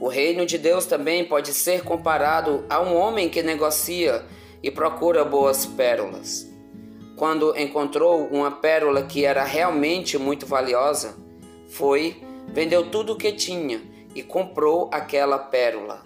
O reino de Deus também pode ser comparado a um homem que negocia e procura boas pérolas. Quando encontrou uma pérola que era realmente muito valiosa, foi, vendeu tudo o que tinha e comprou aquela pérola.